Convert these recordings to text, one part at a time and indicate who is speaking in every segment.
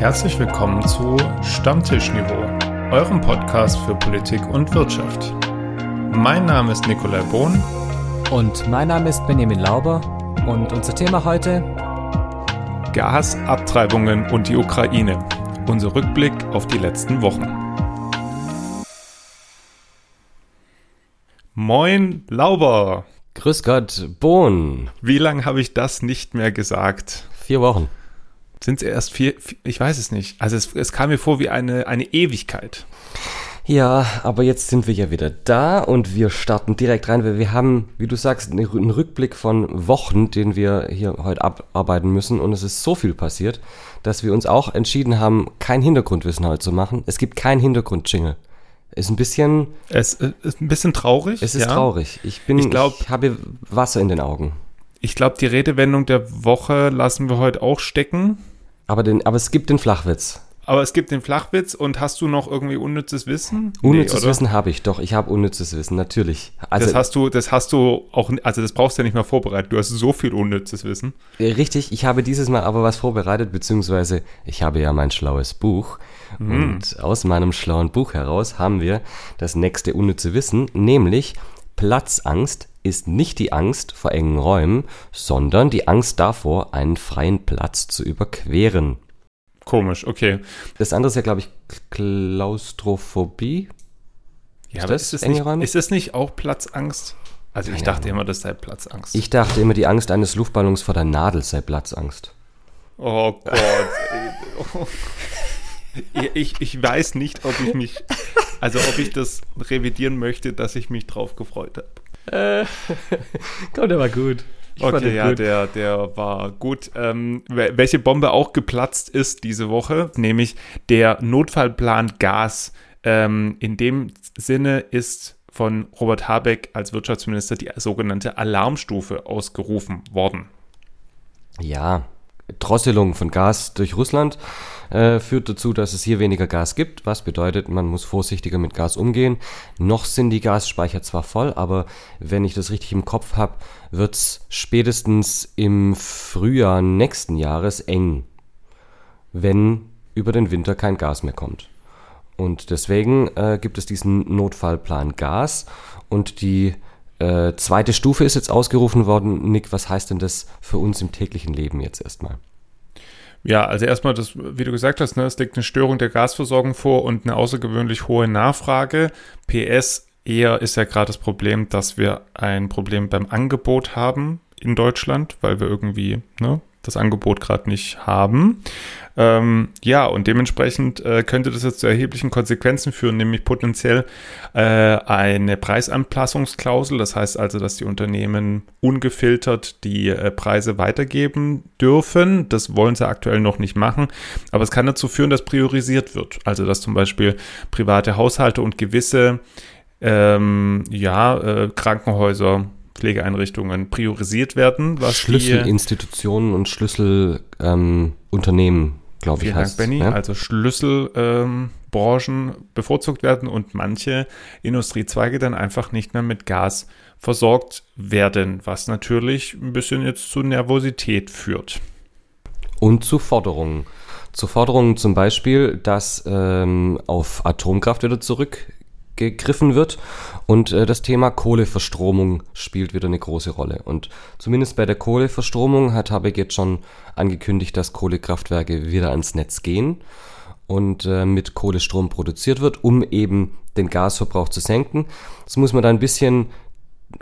Speaker 1: Herzlich willkommen zu Stammtischniveau, eurem Podcast für Politik und Wirtschaft. Mein Name ist Nikolai Bohn.
Speaker 2: Und mein Name ist Benjamin Lauber. Und unser Thema heute?
Speaker 1: Gasabtreibungen und die Ukraine. Unser Rückblick auf die letzten Wochen. Moin, Lauber.
Speaker 2: Grüß Gott, Bohn.
Speaker 1: Wie lange habe ich das nicht mehr gesagt?
Speaker 2: Vier Wochen.
Speaker 1: Sind es erst vier, ich weiß es nicht. Also es, es kam mir vor wie eine, eine Ewigkeit.
Speaker 2: Ja, aber jetzt sind wir ja wieder da und wir starten direkt rein, weil wir haben, wie du sagst, einen Rückblick von Wochen, den wir hier heute abarbeiten müssen und es ist so viel passiert, dass wir uns auch entschieden haben, kein Hintergrundwissen heute zu machen. Es gibt keinen Hintergrund-Jingle. Ist ein bisschen.
Speaker 1: Es ist ein bisschen traurig.
Speaker 2: Es ist ja. traurig. Ich bin, ich, glaub, ich habe Wasser in den Augen.
Speaker 1: Ich glaube, die Redewendung der Woche lassen wir heute auch stecken.
Speaker 2: Aber, den, aber es gibt den Flachwitz.
Speaker 1: Aber es gibt den Flachwitz und hast du noch irgendwie unnützes Wissen?
Speaker 2: Unnützes nee, Wissen habe ich, doch. Ich habe unnützes Wissen, natürlich.
Speaker 1: Also, das hast du, das hast du auch, also das brauchst du ja nicht mehr vorbereitet. Du hast so viel unnützes Wissen.
Speaker 2: Richtig, ich habe dieses Mal aber was vorbereitet, beziehungsweise ich habe ja mein schlaues Buch. Mhm. Und aus meinem schlauen Buch heraus haben wir das nächste unnütze Wissen, nämlich Platzangst ist nicht die Angst vor engen Räumen, sondern die Angst davor, einen freien Platz zu überqueren.
Speaker 1: Komisch, okay.
Speaker 2: Das andere ist ja, glaube ich, Klaustrophobie.
Speaker 1: Ja, ist aber das ist, enge nicht, Räume? ist das nicht auch Platzangst? Also ich dachte immer, das sei Platzangst.
Speaker 2: Ich dachte immer, die Angst eines Luftballons vor der Nadel sei Platzangst.
Speaker 1: Oh Gott. ich, ich weiß nicht, ob ich mich, also ob ich das revidieren möchte, dass ich mich drauf gefreut habe.
Speaker 2: Äh, komm, der war gut.
Speaker 1: Ich okay, ja, gut. Der, der war gut. Ähm, welche Bombe auch geplatzt ist diese Woche, nämlich der Notfallplan Gas. Ähm, in dem Sinne ist von Robert Habeck als Wirtschaftsminister die sogenannte Alarmstufe ausgerufen worden.
Speaker 2: Ja, Drosselung von Gas durch Russland äh, führt dazu, dass es hier weniger Gas gibt, was bedeutet, man muss vorsichtiger mit Gas umgehen. Noch sind die Gasspeicher zwar voll, aber wenn ich das richtig im Kopf habe, wird es spätestens im Frühjahr nächsten Jahres eng, wenn über den Winter kein Gas mehr kommt. Und deswegen äh, gibt es diesen Notfallplan Gas und die äh, zweite Stufe ist jetzt ausgerufen worden. Nick, was heißt denn das für uns im täglichen Leben jetzt erstmal?
Speaker 1: Ja, also erstmal, das, wie du gesagt hast, ne, es liegt eine Störung der Gasversorgung vor und eine außergewöhnlich hohe Nachfrage. PS, eher ist ja gerade das Problem, dass wir ein Problem beim Angebot haben in Deutschland, weil wir irgendwie ne, das Angebot gerade nicht haben. Ähm, ja, und dementsprechend äh, könnte das jetzt zu erheblichen Konsequenzen führen, nämlich potenziell äh, eine Preisanpassungsklausel. Das heißt also, dass die Unternehmen ungefiltert die äh, Preise weitergeben dürfen. Das wollen sie aktuell noch nicht machen. Aber es kann dazu führen, dass priorisiert wird. Also, dass zum Beispiel private Haushalte und gewisse ähm, ja, äh, Krankenhäuser Pflegeeinrichtungen priorisiert werden.
Speaker 2: Was Schlüsselinstitutionen und Schlüsselunternehmen, ähm, glaube ich,
Speaker 1: heißt. Dank, Benny. Ja? Also Schlüsselbranchen ähm, bevorzugt werden und manche Industriezweige dann einfach nicht mehr mit Gas versorgt werden, was natürlich ein bisschen jetzt zu Nervosität führt.
Speaker 2: Und zu Forderungen. Zu Forderungen zum Beispiel, dass ähm, auf Atomkraft wieder zurück gegriffen wird. Und äh, das Thema Kohleverstromung spielt wieder eine große Rolle. Und zumindest bei der Kohleverstromung hat Habeck jetzt schon angekündigt, dass Kohlekraftwerke wieder ans Netz gehen und äh, mit Kohlestrom produziert wird, um eben den Gasverbrauch zu senken. Das muss man da ein bisschen,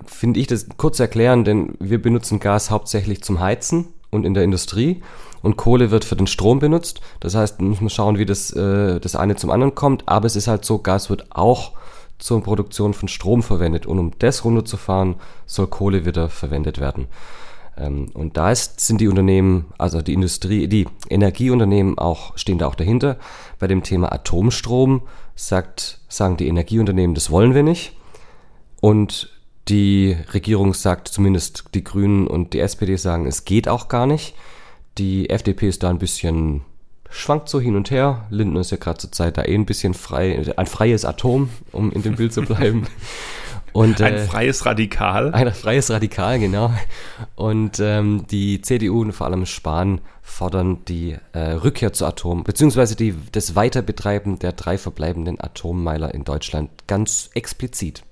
Speaker 2: finde ich, das kurz erklären, denn wir benutzen Gas hauptsächlich zum Heizen und in der Industrie und Kohle wird für den Strom benutzt. Das heißt, muss man schauen, wie das, äh, das eine zum anderen kommt. Aber es ist halt so, Gas wird auch zur Produktion von Strom verwendet. Und um das runterzufahren, soll Kohle wieder verwendet werden. Ähm, und da ist, sind die Unternehmen, also die Industrie, die Energieunternehmen auch, stehen da auch dahinter. Bei dem Thema Atomstrom sagt, sagen die Energieunternehmen, das wollen wir nicht. Und die Regierung sagt, zumindest die Grünen und die SPD sagen, es geht auch gar nicht. Die FDP ist da ein bisschen schwankt so hin und her. Lindner ist ja gerade zur Zeit da eh ein bisschen frei, ein freies Atom, um in dem Bild zu bleiben. Und,
Speaker 1: ein
Speaker 2: äh,
Speaker 1: freies Radikal.
Speaker 2: Ein freies Radikal, genau. Und ähm, die CDU und vor allem Spahn fordern die äh, Rückkehr zu Atom, beziehungsweise die, das Weiterbetreiben der drei verbleibenden Atommeiler in Deutschland ganz explizit.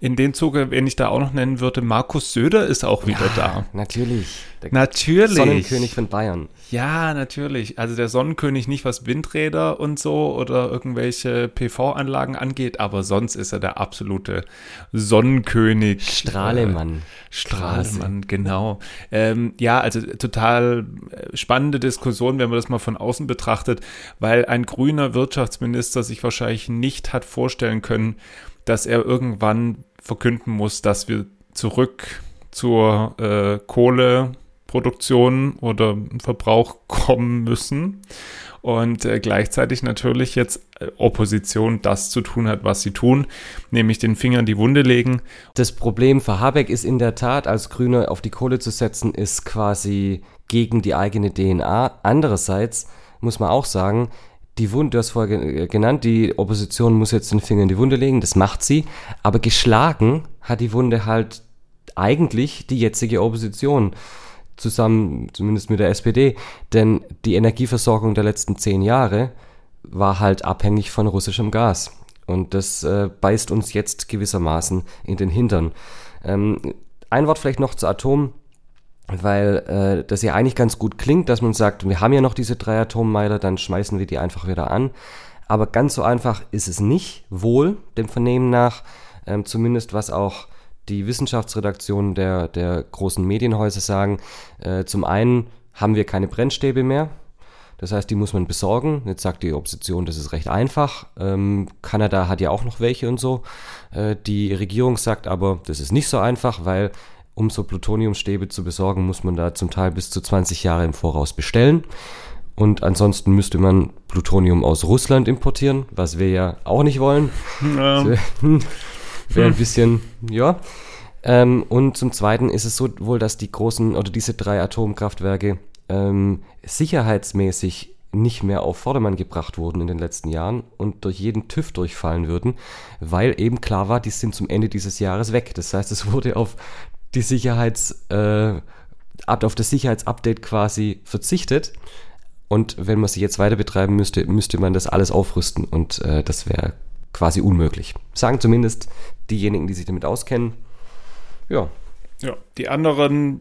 Speaker 1: In dem Zuge, wenn ich da auch noch nennen würde, Markus Söder ist auch wieder ja, da.
Speaker 2: Natürlich.
Speaker 1: Der natürlich.
Speaker 2: Sonnenkönig von Bayern.
Speaker 1: Ja, natürlich. Also der Sonnenkönig nicht, was Windräder und so oder irgendwelche PV-Anlagen angeht, aber sonst ist er der absolute Sonnenkönig.
Speaker 2: Strahlemann.
Speaker 1: Äh, Strahlemann, genau. Ähm, ja, also total äh, spannende Diskussion, wenn man das mal von außen betrachtet, weil ein grüner Wirtschaftsminister sich wahrscheinlich nicht hat vorstellen können, dass er irgendwann verkünden muss, dass wir zurück zur äh, Kohleproduktion oder Verbrauch kommen müssen. Und äh, gleichzeitig natürlich jetzt äh, Opposition das zu tun hat, was sie tun, nämlich den Finger in die Wunde legen.
Speaker 2: Das Problem für Habeck ist in der Tat, als Grüne auf die Kohle zu setzen, ist quasi gegen die eigene DNA. Andererseits muss man auch sagen, die Wunde, du hast vorher äh, genannt, die Opposition muss jetzt den Finger in die Wunde legen, das macht sie, aber geschlagen hat die Wunde halt eigentlich die jetzige Opposition zusammen, zumindest mit der SPD, denn die Energieversorgung der letzten zehn Jahre war halt abhängig von russischem Gas. Und das äh, beißt uns jetzt gewissermaßen in den Hintern. Ähm, ein Wort vielleicht noch zu Atom weil äh, das ja eigentlich ganz gut klingt, dass man sagt, wir haben ja noch diese drei Atommeiler, dann schmeißen wir die einfach wieder an. Aber ganz so einfach ist es nicht, wohl dem Vernehmen nach, ähm, zumindest was auch die Wissenschaftsredaktionen der, der großen Medienhäuser sagen. Äh, zum einen haben wir keine Brennstäbe mehr. Das heißt, die muss man besorgen. Jetzt sagt die Opposition, das ist recht einfach. Ähm, Kanada hat ja auch noch welche und so. Äh, die Regierung sagt aber, das ist nicht so einfach, weil um so Plutoniumstäbe zu besorgen, muss man da zum Teil bis zu 20 Jahre im Voraus bestellen. Und ansonsten müsste man Plutonium aus Russland importieren, was wir ja auch nicht wollen. Ja. Wäre wär ein bisschen, ja. Ähm, und zum Zweiten ist es so wohl, dass die großen oder diese drei Atomkraftwerke ähm, sicherheitsmäßig nicht mehr auf Vordermann gebracht wurden in den letzten Jahren und durch jeden TÜV durchfallen würden, weil eben klar war, die sind zum Ende dieses Jahres weg. Das heißt, es wurde auf die Sicherheits, äh, auf das Sicherheitsupdate quasi verzichtet. Und wenn man sie jetzt weiter betreiben müsste, müsste man das alles aufrüsten und äh, das wäre quasi unmöglich. Sagen zumindest diejenigen, die sich damit auskennen. Ja.
Speaker 1: Ja, die anderen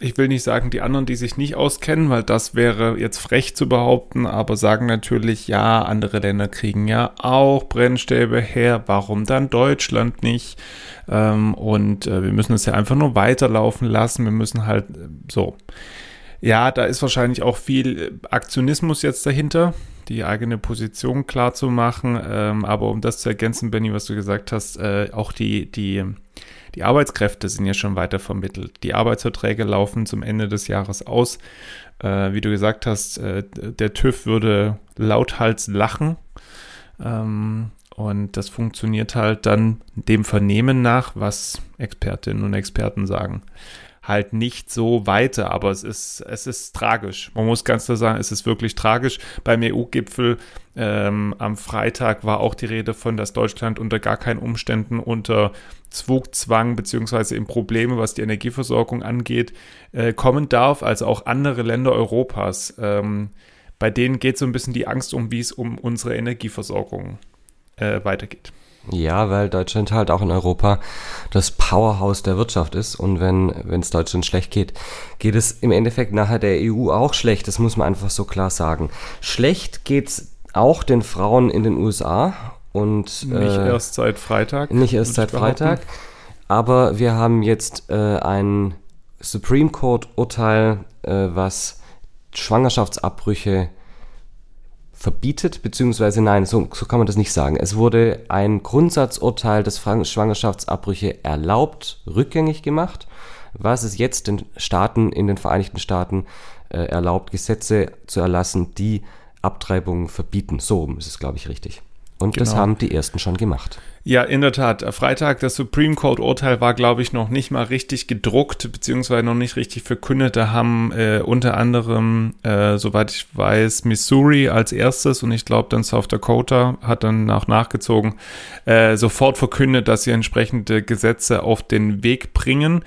Speaker 1: ich will nicht sagen, die anderen, die sich nicht auskennen, weil das wäre jetzt frech zu behaupten, aber sagen natürlich, ja, andere Länder kriegen ja auch Brennstäbe her, warum dann Deutschland nicht? Ähm, und äh, wir müssen es ja einfach nur weiterlaufen lassen, wir müssen halt äh, so. Ja, da ist wahrscheinlich auch viel äh, Aktionismus jetzt dahinter, die eigene Position klar zu machen. Ähm, aber um das zu ergänzen, Benny, was du gesagt hast, auch die, die die Arbeitskräfte sind ja schon weiter vermittelt. Die Arbeitsverträge laufen zum Ende des Jahres aus. Äh, wie du gesagt hast, äh, der TÜV würde lauthals lachen. Ähm, und das funktioniert halt dann dem Vernehmen nach, was Expertinnen und Experten sagen halt nicht so weiter. Aber es ist, es ist tragisch. Man muss ganz klar sagen, es ist wirklich tragisch. Beim EU-Gipfel ähm, am Freitag war auch die Rede von, dass Deutschland unter gar keinen Umständen unter Zugzwang beziehungsweise in Probleme, was die Energieversorgung angeht, äh, kommen darf, also auch andere Länder Europas. Ähm, bei denen geht so ein bisschen die Angst um, wie es um unsere Energieversorgung äh, weitergeht.
Speaker 2: Ja, weil Deutschland halt auch in Europa das Powerhouse der Wirtschaft ist und wenn es Deutschland schlecht geht, geht es im Endeffekt nachher der EU auch schlecht. Das muss man einfach so klar sagen. Schlecht geht's auch den Frauen in den USA und
Speaker 1: nicht äh, erst seit Freitag.
Speaker 2: Nicht erst seit Freitag, aber wir haben jetzt äh, ein Supreme Court Urteil, äh, was Schwangerschaftsabbrüche verbietet, beziehungsweise nein, so, so kann man das nicht sagen. Es wurde ein Grundsatzurteil, das Schwangerschaftsabbrüche erlaubt, rückgängig gemacht, was es jetzt den Staaten in den Vereinigten Staaten äh, erlaubt, Gesetze zu erlassen, die Abtreibungen verbieten. So ist es, glaube ich, richtig. Und genau. das haben die ersten schon gemacht.
Speaker 1: Ja, in der Tat. Freitag, das Supreme Court Urteil war, glaube ich, noch nicht mal richtig gedruckt, beziehungsweise noch nicht richtig verkündet. Da haben äh, unter anderem, äh, soweit ich weiß, Missouri als erstes und ich glaube dann South Dakota hat dann auch nachgezogen, äh, sofort verkündet, dass sie entsprechende Gesetze auf den Weg bringen.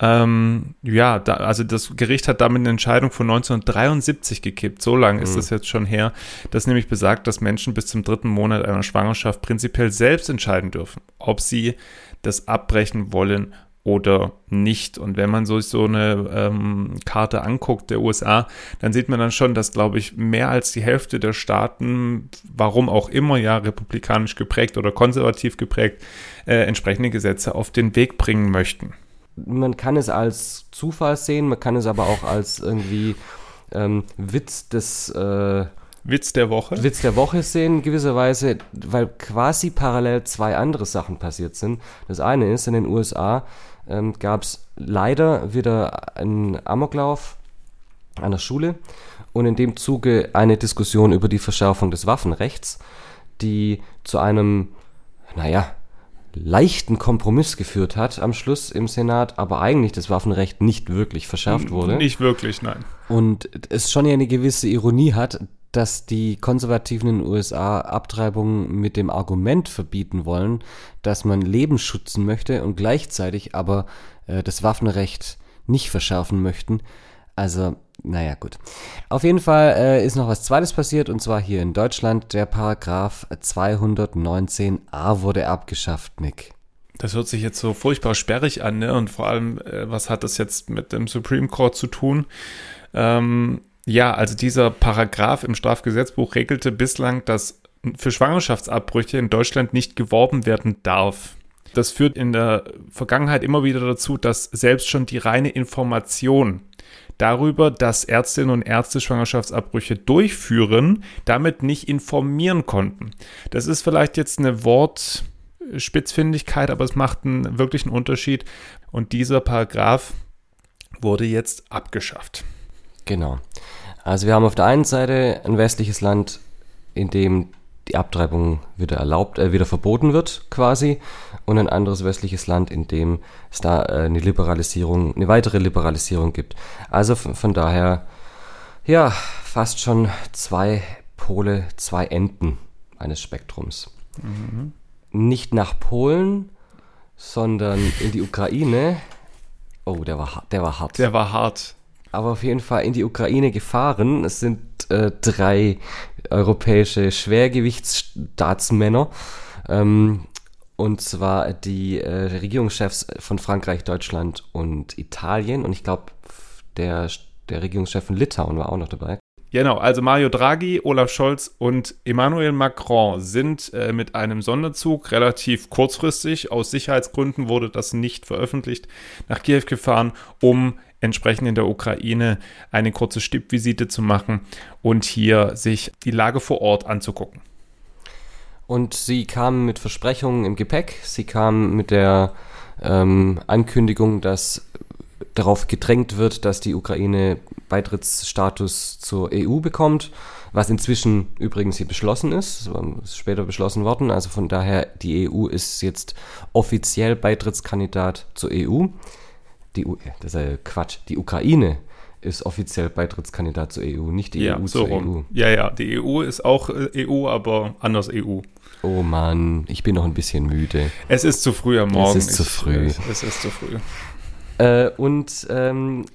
Speaker 1: Ähm, ja, da, also das Gericht hat damit eine Entscheidung von 1973 gekippt. So lange ist mhm. das jetzt schon her, das nämlich besagt, dass Menschen bis zum dritten Monat einer Schwangerschaft prinzipiell selbst entscheiden dürfen, ob sie das abbrechen wollen oder nicht. Und wenn man so, so eine ähm, Karte anguckt der USA, dann sieht man dann schon, dass, glaube ich, mehr als die Hälfte der Staaten, warum auch immer ja republikanisch geprägt oder konservativ geprägt, äh, entsprechende Gesetze auf den Weg bringen möchten
Speaker 2: man kann es als Zufall sehen, man kann es aber auch als irgendwie ähm, Witz des äh,
Speaker 1: Witz der Woche.
Speaker 2: Witz der Woche sehen, gewisserweise, weil quasi parallel zwei andere Sachen passiert sind. Das eine ist, in den USA ähm, gab es leider wieder einen Amoklauf an der Schule und in dem Zuge eine Diskussion über die Verschärfung des Waffenrechts, die zu einem, naja, leichten Kompromiss geführt hat am Schluss im Senat, aber eigentlich das Waffenrecht nicht wirklich verschärft wurde.
Speaker 1: Nicht wirklich, nein.
Speaker 2: Und es schon ja eine gewisse Ironie hat, dass die Konservativen in den USA Abtreibungen mit dem Argument verbieten wollen, dass man Leben schützen möchte und gleichzeitig aber äh, das Waffenrecht nicht verschärfen möchten. Also naja, gut. Auf jeden Fall äh, ist noch was Zweites passiert und zwar hier in Deutschland. Der Paragraph 219a wurde abgeschafft, Nick.
Speaker 1: Das hört sich jetzt so furchtbar sperrig an, ne? Und vor allem, äh, was hat das jetzt mit dem Supreme Court zu tun? Ähm, ja, also dieser Paragraph im Strafgesetzbuch regelte bislang, dass für Schwangerschaftsabbrüche in Deutschland nicht geworben werden darf. Das führt in der Vergangenheit immer wieder dazu, dass selbst schon die reine Information darüber, dass Ärztinnen und Ärzte Schwangerschaftsabbrüche durchführen, damit nicht informieren konnten. Das ist vielleicht jetzt eine Wortspitzfindigkeit, aber es macht einen wirklichen Unterschied. Und dieser Paragraph wurde jetzt abgeschafft.
Speaker 2: Genau. Also wir haben auf der einen Seite ein westliches Land, in dem die Abtreibung wieder erlaubt, äh, wieder verboten wird quasi und ein anderes westliches Land, in dem es da äh, eine Liberalisierung, eine weitere Liberalisierung gibt. Also von daher, ja, fast schon zwei Pole, zwei Enden eines Spektrums. Mhm. Nicht nach Polen, sondern in die Ukraine. Oh, der war, der war hart.
Speaker 1: Der war hart
Speaker 2: aber auf jeden Fall in die Ukraine gefahren. Es sind äh, drei europäische Schwergewichtsstaatsmänner. Ähm, und zwar die äh, Regierungschefs von Frankreich, Deutschland und Italien. Und ich glaube, der, der Regierungschef von Litauen war auch noch dabei.
Speaker 1: Genau, also Mario Draghi, Olaf Scholz und Emmanuel Macron sind äh, mit einem Sonderzug relativ kurzfristig, aus Sicherheitsgründen wurde das nicht veröffentlicht, nach Kiew gefahren, um entsprechend in der Ukraine eine kurze Stippvisite zu machen und hier sich die Lage vor Ort anzugucken.
Speaker 2: Und sie kamen mit Versprechungen im Gepäck. Sie kamen mit der ähm, Ankündigung, dass darauf gedrängt wird, dass die Ukraine Beitrittsstatus zur EU bekommt, was inzwischen übrigens hier beschlossen ist, ist später beschlossen worden. Also von daher, die EU ist jetzt offiziell Beitrittskandidat zur EU die, das ist ja Quatsch, die Ukraine ist offiziell Beitrittskandidat zur EU, nicht die
Speaker 1: ja,
Speaker 2: EU
Speaker 1: so zur rum. EU. Ja, ja, die EU ist auch äh, EU, aber anders EU.
Speaker 2: Oh Mann, ich bin noch ein bisschen müde.
Speaker 1: Es ist zu früh am Morgen.
Speaker 2: Es ist zu früh.
Speaker 1: Ich, es ist zu früh.
Speaker 2: Äh, und ähm,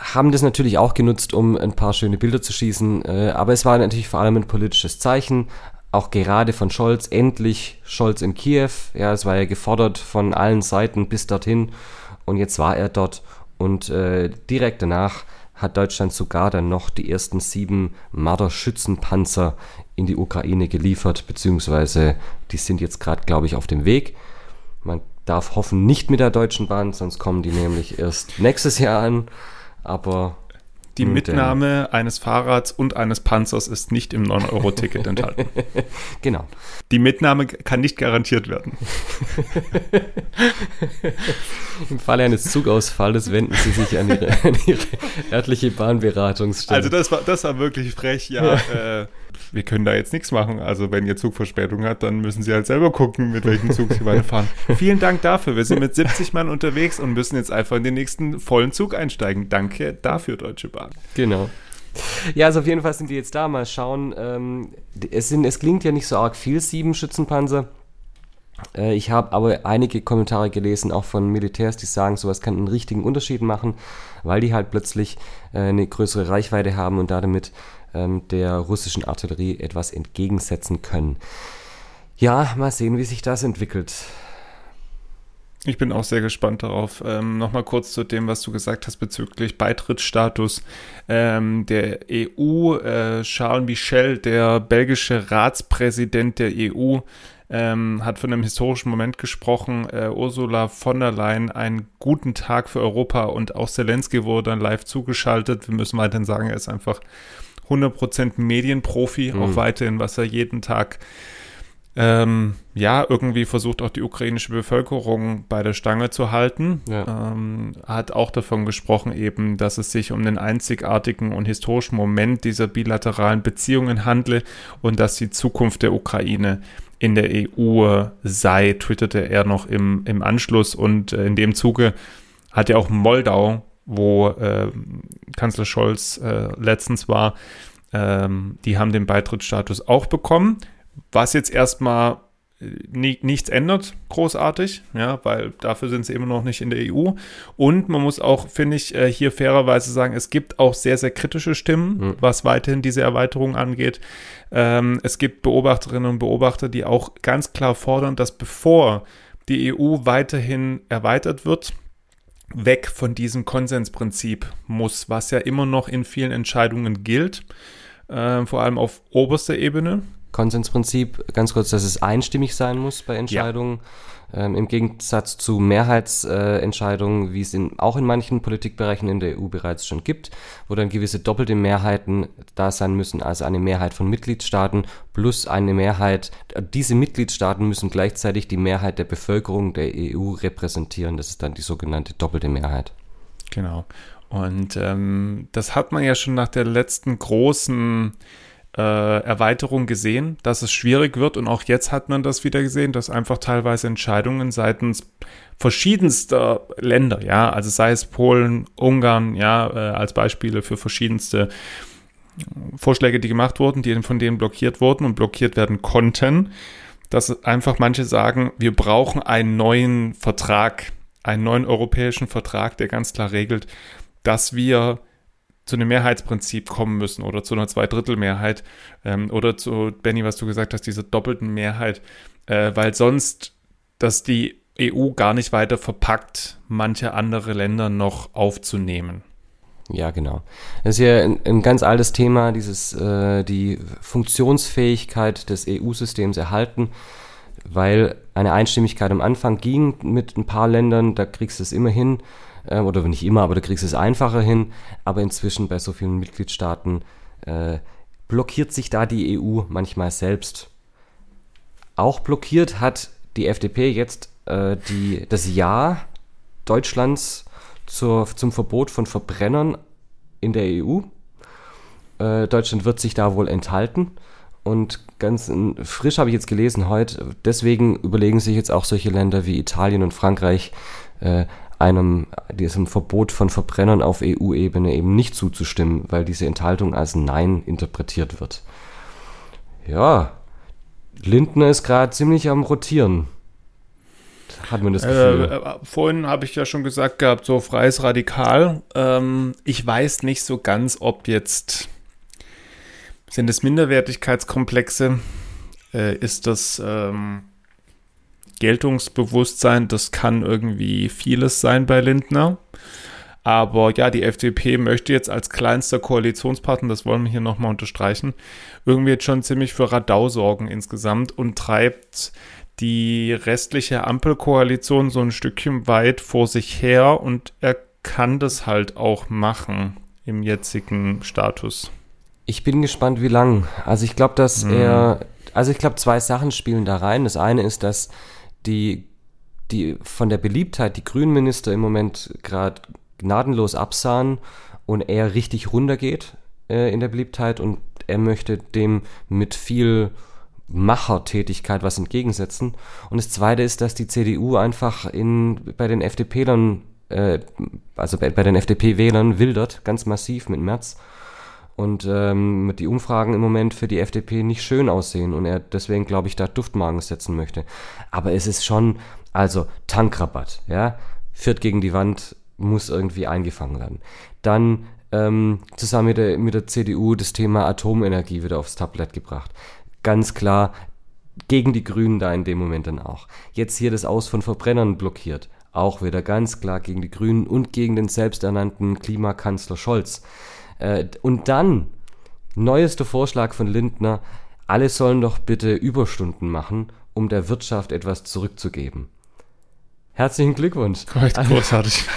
Speaker 2: haben das natürlich auch genutzt, um ein paar schöne Bilder zu schießen. Äh, aber es war natürlich vor allem ein politisches Zeichen. Auch gerade von Scholz, endlich Scholz in Kiew. Ja, es war ja gefordert von allen Seiten bis dorthin. Und jetzt war er dort und äh, direkt danach hat Deutschland sogar dann noch die ersten sieben Marder-Schützenpanzer in die Ukraine geliefert, beziehungsweise die sind jetzt gerade, glaube ich, auf dem Weg. Man darf hoffen, nicht mit der Deutschen Bahn, sonst kommen die nämlich erst nächstes Jahr an. Aber
Speaker 1: Die Mitnahme eines Fahrrads und eines Panzers ist nicht im 9-Euro-Ticket enthalten.
Speaker 2: genau.
Speaker 1: Die Mitnahme kann nicht garantiert werden.
Speaker 2: Im Falle eines Zugausfalles wenden Sie sich an Ihre, an ihre örtliche Bahnberatungsstelle.
Speaker 1: Also das war, das war wirklich frech, ja. ja. Äh, wir können da jetzt nichts machen. Also wenn ihr Zug Verspätung hat, dann müssen sie halt selber gucken, mit welchem Zug sie weiterfahren. Vielen Dank dafür. Wir sind mit 70 Mann unterwegs und müssen jetzt einfach in den nächsten vollen Zug einsteigen. Danke dafür, Deutsche Bahn.
Speaker 2: Genau. Ja, also auf jeden Fall sind die jetzt da. Mal schauen. Ähm, es, sind, es klingt ja nicht so arg viel, sieben Schützenpanzer. Äh, ich habe aber einige Kommentare gelesen, auch von Militärs, die sagen, sowas kann einen richtigen Unterschied machen, weil die halt plötzlich äh, eine größere Reichweite haben und damit der russischen Artillerie etwas entgegensetzen können. Ja, mal sehen, wie sich das entwickelt.
Speaker 1: Ich bin auch sehr gespannt darauf. Ähm, Nochmal kurz zu dem, was du gesagt hast bezüglich Beitrittsstatus ähm, der EU. Äh, Charles Michel, der belgische Ratspräsident der EU, ähm, hat von einem historischen Moment gesprochen. Äh, Ursula von der Leyen, einen guten Tag für Europa und auch Zelensky wurde dann live zugeschaltet. Wir müssen weiterhin sagen, er ist einfach 100% Medienprofi, mhm. auch weiterhin, was er jeden Tag ähm, ja, irgendwie versucht auch die ukrainische Bevölkerung bei der Stange zu halten. Ja. Ähm, hat auch davon gesprochen eben, dass es sich um den einzigartigen und historischen Moment dieser bilateralen Beziehungen handle und dass die Zukunft der Ukraine in der EU sei, twitterte er noch im, im Anschluss und äh, in dem Zuge hat ja auch Moldau wo äh, Kanzler Scholz äh, letztens war, ähm, die haben den Beitrittsstatus auch bekommen, was jetzt erstmal äh, nichts ändert, großartig, ja, weil dafür sind sie immer noch nicht in der EU. Und man muss auch, finde ich, äh, hier fairerweise sagen, es gibt auch sehr, sehr kritische Stimmen, mhm. was weiterhin diese Erweiterung angeht. Ähm, es gibt Beobachterinnen und Beobachter, die auch ganz klar fordern, dass bevor die EU weiterhin erweitert wird, weg von diesem Konsensprinzip muss, was ja immer noch in vielen Entscheidungen gilt, äh, vor allem auf oberster Ebene.
Speaker 2: Konsensprinzip, ganz kurz, dass es einstimmig sein muss bei Entscheidungen. Ja. Ähm, Im Gegensatz zu Mehrheitsentscheidungen, äh, wie es in, auch in manchen Politikbereichen in der EU bereits schon gibt, wo dann gewisse doppelte Mehrheiten da sein müssen, also eine Mehrheit von Mitgliedstaaten plus eine Mehrheit, diese Mitgliedstaaten müssen gleichzeitig die Mehrheit der Bevölkerung der EU repräsentieren. Das ist dann die sogenannte doppelte Mehrheit.
Speaker 1: Genau. Und ähm, das hat man ja schon nach der letzten großen äh, Erweiterung gesehen, dass es schwierig wird. Und auch jetzt hat man das wieder gesehen, dass einfach teilweise Entscheidungen seitens verschiedenster Länder, ja, also sei es Polen, Ungarn, ja, äh, als Beispiele für verschiedenste Vorschläge, die gemacht wurden, die von denen blockiert wurden und blockiert werden konnten, dass einfach manche sagen, wir brauchen einen neuen Vertrag, einen neuen europäischen Vertrag, der ganz klar regelt, dass wir zu einem Mehrheitsprinzip kommen müssen oder zu einer Zweidrittelmehrheit ähm, oder zu, Benny, was du gesagt hast, dieser doppelten Mehrheit, äh, weil sonst dass die EU gar nicht weiter verpackt, manche andere Länder noch aufzunehmen.
Speaker 2: Ja, genau. Das ist ja ein, ein ganz altes Thema, dieses äh, die Funktionsfähigkeit des EU-Systems erhalten, weil eine Einstimmigkeit am Anfang ging mit ein paar Ländern, da kriegst du es immer hin äh, oder nicht immer, aber du kriegst es einfacher hin. Aber inzwischen bei so vielen Mitgliedstaaten äh, blockiert sich da die EU manchmal selbst. Auch blockiert hat die FDP jetzt äh, die, das Ja Deutschlands zur, zum Verbot von Verbrennern in der EU. Äh, Deutschland wird sich da wohl enthalten. Und ganz frisch habe ich jetzt gelesen heute, deswegen überlegen sich jetzt auch solche Länder wie Italien und Frankreich, äh, einem diesem Verbot von Verbrennern auf EU-Ebene eben nicht zuzustimmen, weil diese Enthaltung als Nein interpretiert wird. Ja, Lindner ist gerade ziemlich am Rotieren. Hat man das Gefühl.
Speaker 1: Äh, äh, vorhin habe ich ja schon gesagt gehabt, so freies Radikal. Ähm, ich weiß nicht so ganz, ob jetzt sind es Minderwertigkeitskomplexe? Äh, ist das ähm, Geltungsbewusstsein, das kann irgendwie vieles sein bei Lindner. Aber ja, die FDP möchte jetzt als kleinster Koalitionspartner, das wollen wir hier nochmal unterstreichen, irgendwie jetzt schon ziemlich für Radau sorgen insgesamt und treibt die restliche Ampelkoalition so ein Stückchen weit vor sich her und er kann das halt auch machen. im jetzigen Status?
Speaker 2: Ich bin gespannt, wie lang. Also ich glaube, dass mhm. er, also ich glaube, zwei Sachen spielen da rein. Das eine ist, dass die, die von der Beliebtheit die Grünenminister im Moment gerade gnadenlos absahen und er richtig runtergeht äh, in der Beliebtheit und er möchte dem mit viel Machertätigkeit was entgegensetzen. Und das Zweite ist, dass die CDU einfach in, bei den FDP-Lern, äh, also bei, bei den FDP-Wählern wildert, ganz massiv mit März. Und ähm, die Umfragen im Moment für die FDP nicht schön aussehen und er deswegen, glaube ich, da Duftmagen setzen möchte. Aber es ist schon, also Tankrabatt, ja, führt gegen die Wand, muss irgendwie eingefangen werden. Dann ähm, zusammen mit der, mit der CDU das Thema Atomenergie wieder aufs Tablett gebracht ganz klar gegen die Grünen da in dem Moment dann auch. Jetzt hier das Aus von Verbrennern blockiert, auch wieder ganz klar gegen die Grünen und gegen den selbsternannten Klimakanzler Scholz. Äh, und dann, neuester Vorschlag von Lindner, alle sollen doch bitte Überstunden machen, um der Wirtschaft etwas zurückzugeben. Herzlichen Glückwunsch.
Speaker 1: Großartig.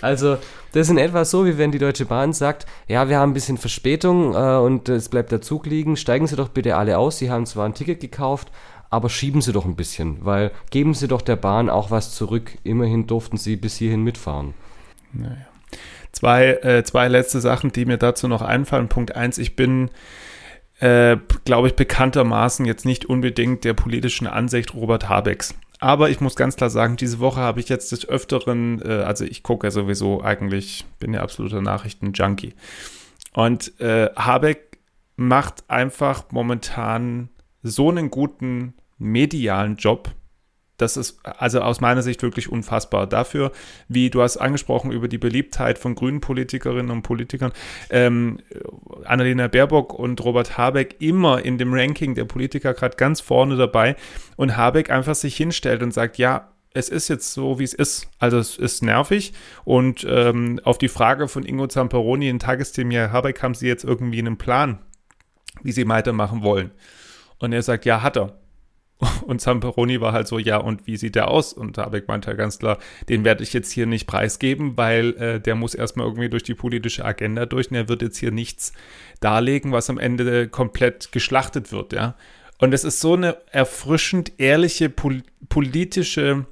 Speaker 2: Also, das ist in etwa so, wie wenn die Deutsche Bahn sagt, ja, wir haben ein bisschen Verspätung äh, und es bleibt der Zug liegen, steigen Sie doch bitte alle aus, Sie haben zwar ein Ticket gekauft, aber schieben Sie doch ein bisschen, weil geben Sie doch der Bahn auch was zurück. Immerhin durften Sie bis hierhin mitfahren.
Speaker 1: Naja. Zwei, äh, zwei letzte Sachen, die mir dazu noch einfallen. Punkt eins, ich bin äh, glaube ich, bekanntermaßen jetzt nicht unbedingt der politischen Ansicht Robert Habecks. Aber ich muss ganz klar sagen, diese Woche habe ich jetzt des Öfteren, äh, also ich gucke ja sowieso eigentlich, bin ja absoluter Nachrichten-Junkie. Und äh, Habeck macht einfach momentan so einen guten medialen Job, das ist also aus meiner Sicht wirklich unfassbar. Dafür, wie du hast angesprochen über die Beliebtheit von grünen Politikerinnen und Politikern, ähm, Annalena Baerbock und Robert Habeck immer in dem Ranking der Politiker gerade ganz vorne dabei und Habeck einfach sich hinstellt und sagt, ja, es ist jetzt so, wie es ist. Also es ist nervig. Und ähm, auf die Frage von Ingo Zamperoni in Tagesthemen, ja, Habeck, haben Sie jetzt irgendwie einen Plan, wie Sie weitermachen wollen? Und er sagt, ja, hat er. Und Zamperoni war halt so, ja, und wie sieht der aus? Und Habeck meinte ganz klar, den werde ich jetzt hier nicht preisgeben, weil äh, der muss erstmal irgendwie durch die politische Agenda durch und er wird jetzt hier nichts darlegen, was am Ende komplett geschlachtet wird, ja. Und es ist so eine erfrischend ehrliche pol politische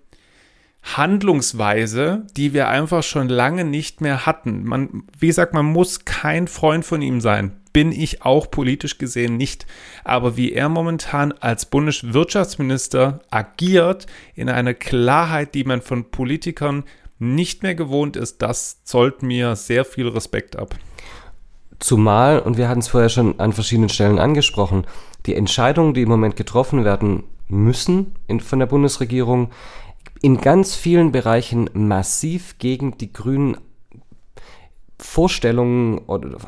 Speaker 1: Handlungsweise, die wir einfach schon lange nicht mehr hatten. Man, wie gesagt, man muss kein Freund von ihm sein bin ich auch politisch gesehen nicht. Aber wie er momentan als Bundeswirtschaftsminister agiert, in einer Klarheit, die man von Politikern nicht mehr gewohnt ist, das zollt mir sehr viel Respekt ab.
Speaker 2: Zumal, und wir hatten es vorher schon an verschiedenen Stellen angesprochen, die Entscheidungen, die im Moment getroffen werden müssen in, von der Bundesregierung, in ganz vielen Bereichen massiv gegen die Grünen Vorstellungen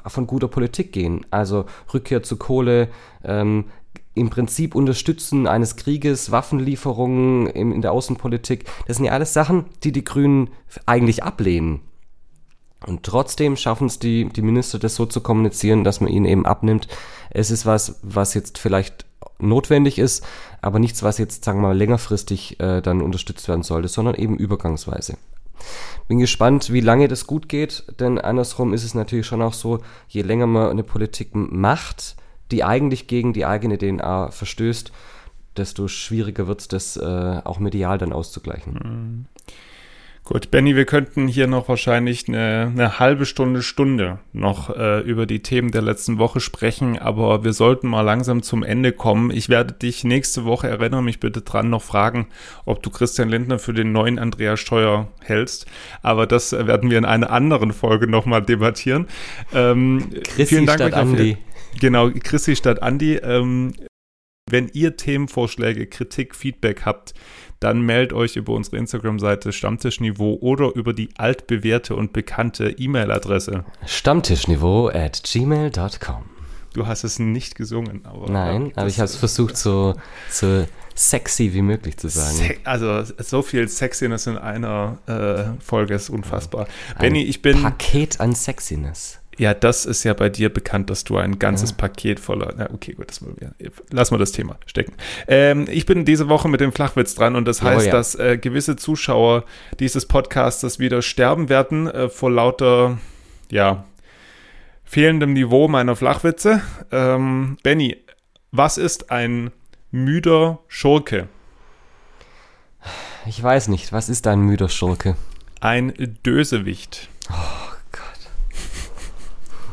Speaker 2: von guter Politik gehen. Also Rückkehr zu Kohle, ähm, im Prinzip Unterstützen eines Krieges, Waffenlieferungen in, in der Außenpolitik. Das sind ja alles Sachen, die die Grünen eigentlich ablehnen. Und trotzdem schaffen es die, die Minister, das so zu kommunizieren, dass man ihnen eben abnimmt. Es ist was, was jetzt vielleicht notwendig ist, aber nichts, was jetzt, sagen wir mal, längerfristig äh, dann unterstützt werden sollte, sondern eben übergangsweise. Bin gespannt, wie lange das gut geht, denn andersrum ist es natürlich schon auch so, je länger man eine Politik macht, die eigentlich gegen die eigene DNA verstößt, desto schwieriger wird es, das äh, auch medial dann auszugleichen. Mhm.
Speaker 1: Gut, Benny, wir könnten hier noch wahrscheinlich eine, eine halbe Stunde, Stunde noch äh, über die Themen der letzten Woche sprechen, aber wir sollten mal langsam zum Ende kommen. Ich werde dich nächste Woche, erinnere mich bitte dran, noch fragen, ob du Christian Lindner für den neuen Andreas Steuer hältst. Aber das werden wir in einer anderen Folge nochmal debattieren.
Speaker 2: Ähm, Chrissy vielen Dank statt Andi.
Speaker 1: Genau, Chrissy statt Andi. Ähm, wenn ihr Themenvorschläge, Kritik, Feedback habt, dann meldet euch über unsere Instagram-Seite Stammtischniveau oder über die altbewährte und bekannte E-Mail-Adresse.
Speaker 2: Stammtischniveau at gmail.com.
Speaker 1: Du hast es nicht gesungen,
Speaker 2: aber. Nein, aber ich habe es versucht, so, so sexy wie möglich zu sagen. Se
Speaker 1: also, so viel Sexiness in einer äh, Folge ist unfassbar. Ein Benny, ich bin.
Speaker 2: Paket an Sexiness.
Speaker 1: Ja, das ist ja bei dir bekannt, dass du ein ganzes ja. Paket voller. Na, okay, gut, das wollen wir. Lass mal das Thema stecken. Ähm, ich bin diese Woche mit dem Flachwitz dran und das heißt, oh, ja. dass äh, gewisse Zuschauer dieses Podcastes wieder sterben werden äh, vor lauter, ja, fehlendem Niveau meiner Flachwitze. Ähm, Benny, was ist ein müder Schurke?
Speaker 2: Ich weiß nicht, was ist ein müder Schurke?
Speaker 1: Ein Dösewicht.
Speaker 2: Oh. Oh Gott,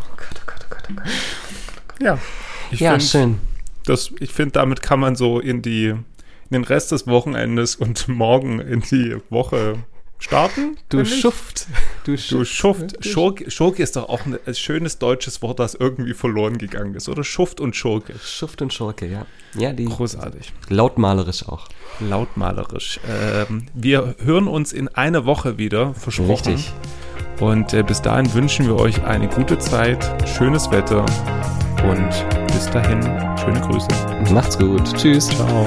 Speaker 2: oh Gott, oh Gott, oh Gott.
Speaker 1: Ja, ich
Speaker 2: Ja,
Speaker 1: find,
Speaker 2: schön.
Speaker 1: Das, ich finde, damit kann man so in die in den Rest des Wochenendes und morgen in die Woche starten.
Speaker 2: Du. Schuft. Du
Speaker 1: Du Schuft. Schurke, Schurke ist doch auch ein, ein schönes deutsches Wort, das irgendwie verloren gegangen ist, oder? Schuft und Schurke.
Speaker 2: Schuft und Schurke, ja. Ja, die
Speaker 1: Großartig.
Speaker 2: lautmalerisch auch.
Speaker 1: Lautmalerisch. Ähm, wir hören uns in einer Woche wieder, versprochen.
Speaker 2: Richtig.
Speaker 1: Und äh, bis dahin wünschen wir euch eine gute Zeit, schönes Wetter und bis dahin schöne Grüße.
Speaker 2: Macht's gut. Tschüss.
Speaker 1: Ciao.